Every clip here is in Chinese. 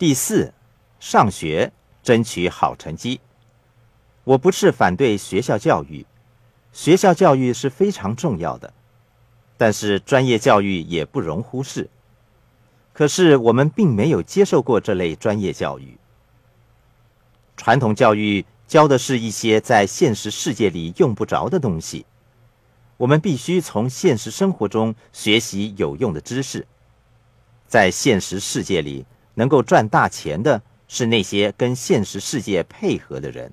第四，上学争取好成绩。我不是反对学校教育，学校教育是非常重要的，但是专业教育也不容忽视。可是我们并没有接受过这类专业教育。传统教育教的是一些在现实世界里用不着的东西，我们必须从现实生活中学习有用的知识。在现实世界里。能够赚大钱的是那些跟现实世界配合的人。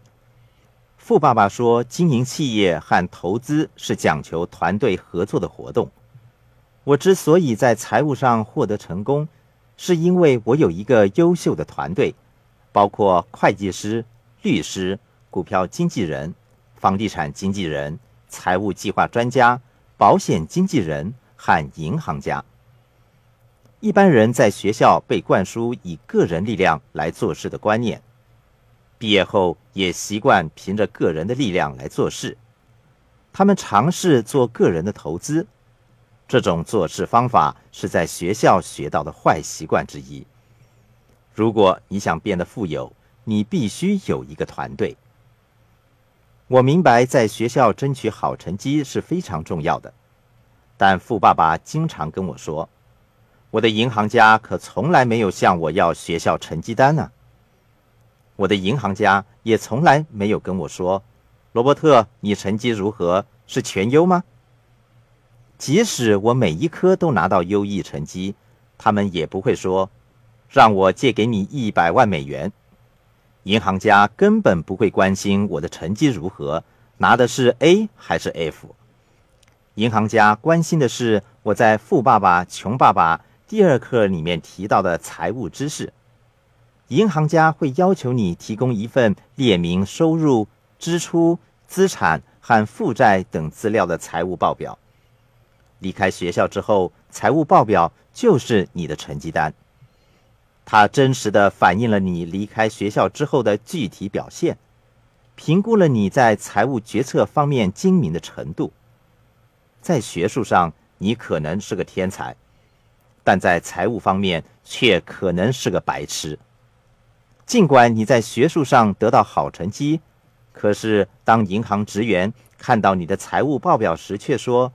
富爸爸说：“经营企业和投资是讲求团队合作的活动。”我之所以在财务上获得成功，是因为我有一个优秀的团队，包括会计师、律师、股票经纪人、房地产经纪人、财务计划专家、保险经纪人和银行家。一般人在学校被灌输以个人力量来做事的观念，毕业后也习惯凭着个人的力量来做事。他们尝试做个人的投资，这种做事方法是在学校学到的坏习惯之一。如果你想变得富有，你必须有一个团队。我明白在学校争取好成绩是非常重要的，但富爸爸经常跟我说。我的银行家可从来没有向我要学校成绩单呢。我的银行家也从来没有跟我说：“罗伯特，你成绩如何？是全优吗？”即使我每一科都拿到优异成绩，他们也不会说：“让我借给你一百万美元。”银行家根本不会关心我的成绩如何，拿的是 A 还是 F。银行家关心的是我在《富爸爸穷爸爸》。第二课里面提到的财务知识，银行家会要求你提供一份列明收入、支出、资产和负债等资料的财务报表。离开学校之后，财务报表就是你的成绩单，它真实的反映了你离开学校之后的具体表现，评估了你在财务决策方面精明的程度。在学术上，你可能是个天才。但在财务方面却可能是个白痴。尽管你在学术上得到好成绩，可是当银行职员看到你的财务报表时，却说：“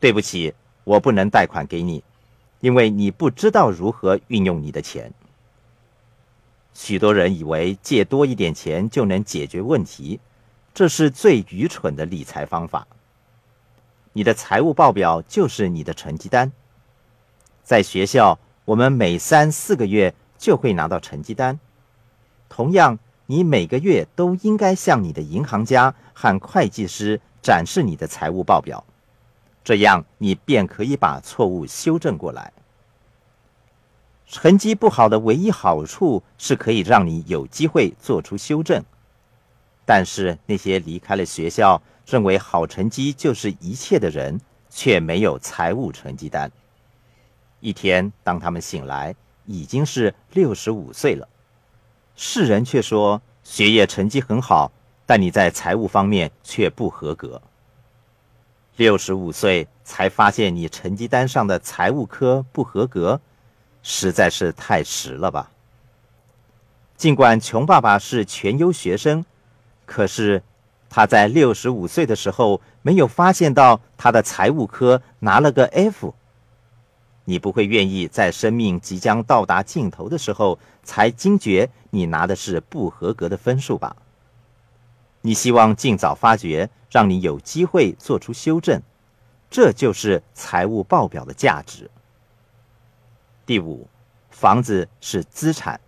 对不起，我不能贷款给你，因为你不知道如何运用你的钱。”许多人以为借多一点钱就能解决问题，这是最愚蠢的理财方法。你的财务报表就是你的成绩单。在学校，我们每三四个月就会拿到成绩单。同样，你每个月都应该向你的银行家和会计师展示你的财务报表，这样你便可以把错误修正过来。成绩不好的唯一好处是可以让你有机会做出修正，但是那些离开了学校认为好成绩就是一切的人，却没有财务成绩单。一天，当他们醒来，已经是六十五岁了。世人却说学业成绩很好，但你在财务方面却不合格。六十五岁才发现你成绩单上的财务科不合格，实在是太迟了吧？尽管穷爸爸是全优学生，可是他在六十五岁的时候没有发现到他的财务科拿了个 F。你不会愿意在生命即将到达尽头的时候才惊觉你拿的是不合格的分数吧？你希望尽早发觉，让你有机会做出修正，这就是财务报表的价值。第五，房子是资产。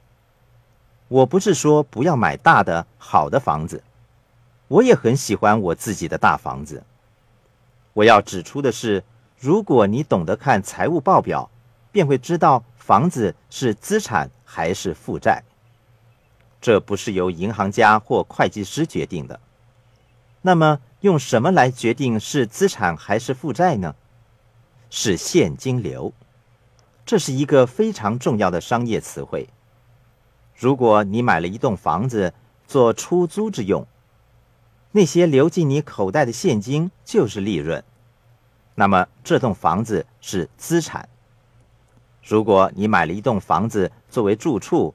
我不是说不要买大的好的房子，我也很喜欢我自己的大房子。我要指出的是。如果你懂得看财务报表，便会知道房子是资产还是负债。这不是由银行家或会计师决定的。那么，用什么来决定是资产还是负债呢？是现金流。这是一个非常重要的商业词汇。如果你买了一栋房子做出租之用，那些流进你口袋的现金就是利润。那么这栋房子是资产。如果你买了一栋房子作为住处，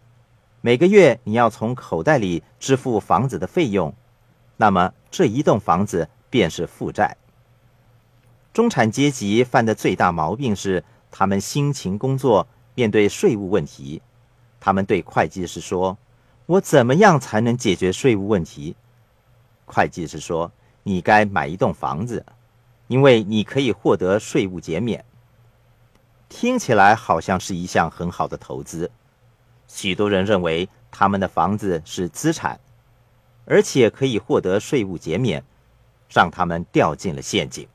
每个月你要从口袋里支付房子的费用，那么这一栋房子便是负债。中产阶级犯的最大毛病是，他们辛勤工作，面对税务问题，他们对会计师说：“我怎么样才能解决税务问题？”会计师说：“你该买一栋房子，因为你可以获得税务减免。”听起来好像是一项很好的投资。许多人认为他们的房子是资产，而且可以获得税务减免，让他们掉进了陷阱。